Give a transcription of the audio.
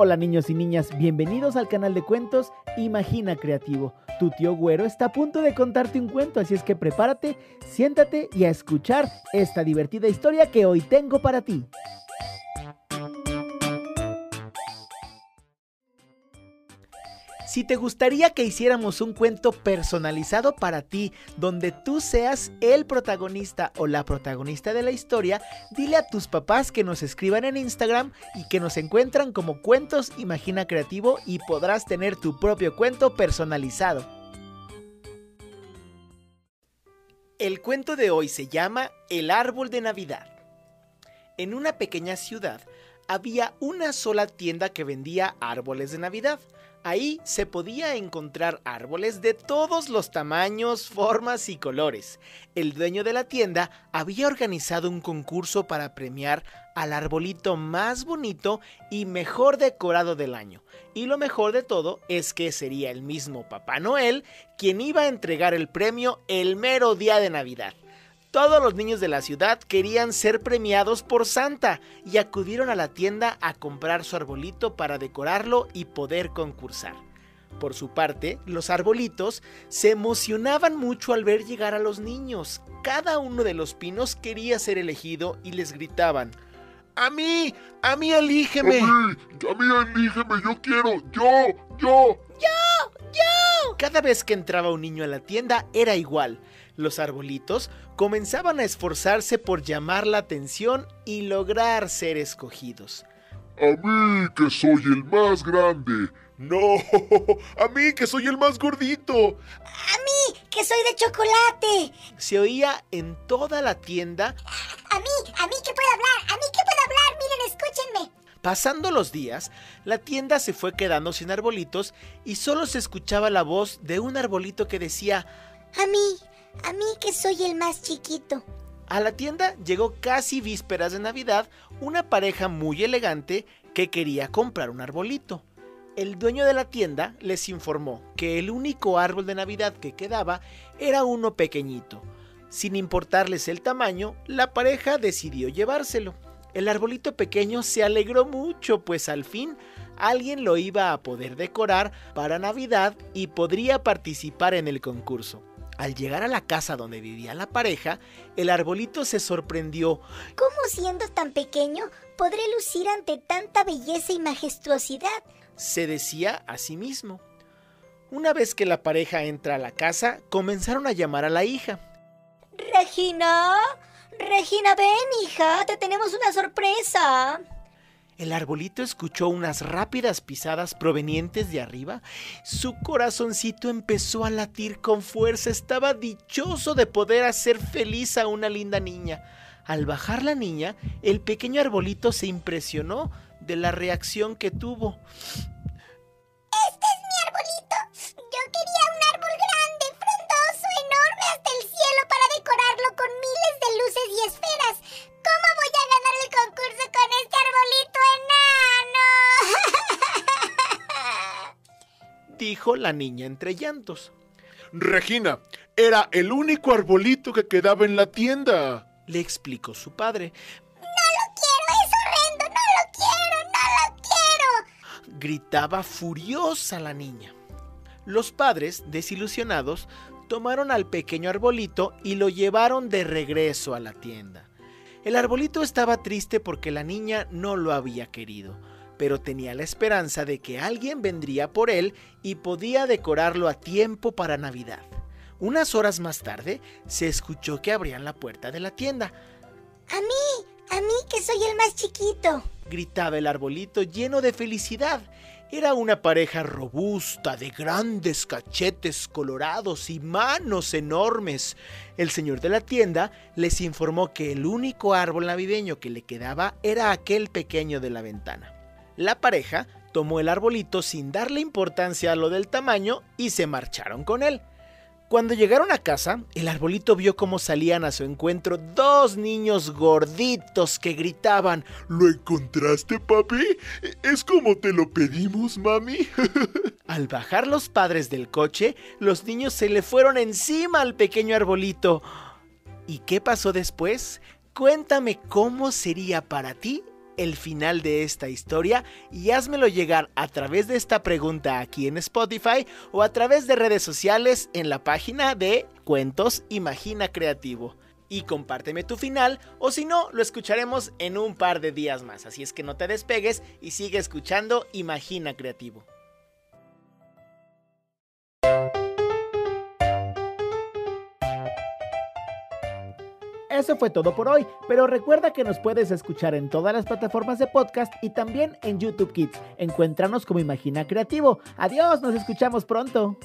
Hola niños y niñas, bienvenidos al canal de cuentos Imagina Creativo. Tu tío Güero está a punto de contarte un cuento, así es que prepárate, siéntate y a escuchar esta divertida historia que hoy tengo para ti. Si te gustaría que hiciéramos un cuento personalizado para ti, donde tú seas el protagonista o la protagonista de la historia, dile a tus papás que nos escriban en Instagram y que nos encuentran como Cuentos Imagina Creativo y podrás tener tu propio cuento personalizado. El cuento de hoy se llama El árbol de Navidad. En una pequeña ciudad había una sola tienda que vendía árboles de Navidad. Ahí se podía encontrar árboles de todos los tamaños, formas y colores. El dueño de la tienda había organizado un concurso para premiar al arbolito más bonito y mejor decorado del año. Y lo mejor de todo es que sería el mismo Papá Noel quien iba a entregar el premio el mero día de Navidad. Todos los niños de la ciudad querían ser premiados por Santa y acudieron a la tienda a comprar su arbolito para decorarlo y poder concursar. Por su parte, los arbolitos se emocionaban mucho al ver llegar a los niños. Cada uno de los pinos quería ser elegido y les gritaban, ¡A mí! ¡A mí elígeme! ¡A mí! ¡A mí elígeme! ¡Yo quiero! ¡Yo! ¡Yo! ¡Yo! ¡Yo! Cada vez que entraba un niño a la tienda era igual los arbolitos comenzaban a esforzarse por llamar la atención y lograr ser escogidos. A mí que soy el más grande. No, a mí que soy el más gordito. A mí que soy de chocolate. Se oía en toda la tienda. A mí, a mí que puedo hablar, a mí que puedo hablar, miren, escúchenme. Pasando los días, la tienda se fue quedando sin arbolitos y solo se escuchaba la voz de un arbolito que decía, a mí, a mí que soy el más chiquito. A la tienda llegó casi vísperas de Navidad una pareja muy elegante que quería comprar un arbolito. El dueño de la tienda les informó que el único árbol de Navidad que quedaba era uno pequeñito. Sin importarles el tamaño, la pareja decidió llevárselo. El arbolito pequeño se alegró mucho, pues al fin alguien lo iba a poder decorar para Navidad y podría participar en el concurso. Al llegar a la casa donde vivía la pareja, el arbolito se sorprendió. ¿Cómo siendo tan pequeño podré lucir ante tanta belleza y majestuosidad? Se decía a sí mismo. Una vez que la pareja entra a la casa, comenzaron a llamar a la hija. Regina, Regina, ven hija, te tenemos una sorpresa. El arbolito escuchó unas rápidas pisadas provenientes de arriba. Su corazoncito empezó a latir con fuerza. Estaba dichoso de poder hacer feliz a una linda niña. Al bajar la niña, el pequeño arbolito se impresionó de la reacción que tuvo. Dijo la niña entre llantos. Regina, era el único arbolito que quedaba en la tienda, le explicó su padre. No lo quiero, es horrendo, no lo quiero, no lo quiero. Gritaba furiosa la niña. Los padres, desilusionados, tomaron al pequeño arbolito y lo llevaron de regreso a la tienda. El arbolito estaba triste porque la niña no lo había querido pero tenía la esperanza de que alguien vendría por él y podía decorarlo a tiempo para Navidad. Unas horas más tarde se escuchó que abrían la puerta de la tienda. A mí, a mí que soy el más chiquito, gritaba el arbolito lleno de felicidad. Era una pareja robusta, de grandes cachetes colorados y manos enormes. El señor de la tienda les informó que el único árbol navideño que le quedaba era aquel pequeño de la ventana. La pareja tomó el arbolito sin darle importancia a lo del tamaño y se marcharon con él. Cuando llegaron a casa, el arbolito vio cómo salían a su encuentro dos niños gorditos que gritaban ¿Lo encontraste, papi? ¿Es como te lo pedimos, mami? Al bajar los padres del coche, los niños se le fueron encima al pequeño arbolito. ¿Y qué pasó después? Cuéntame cómo sería para ti el final de esta historia y házmelo llegar a través de esta pregunta aquí en Spotify o a través de redes sociales en la página de Cuentos Imagina Creativo. Y compárteme tu final o si no, lo escucharemos en un par de días más. Así es que no te despegues y sigue escuchando Imagina Creativo. Eso fue todo por hoy, pero recuerda que nos puedes escuchar en todas las plataformas de podcast y también en YouTube Kids. Encuéntranos como Imagina Creativo. Adiós, nos escuchamos pronto.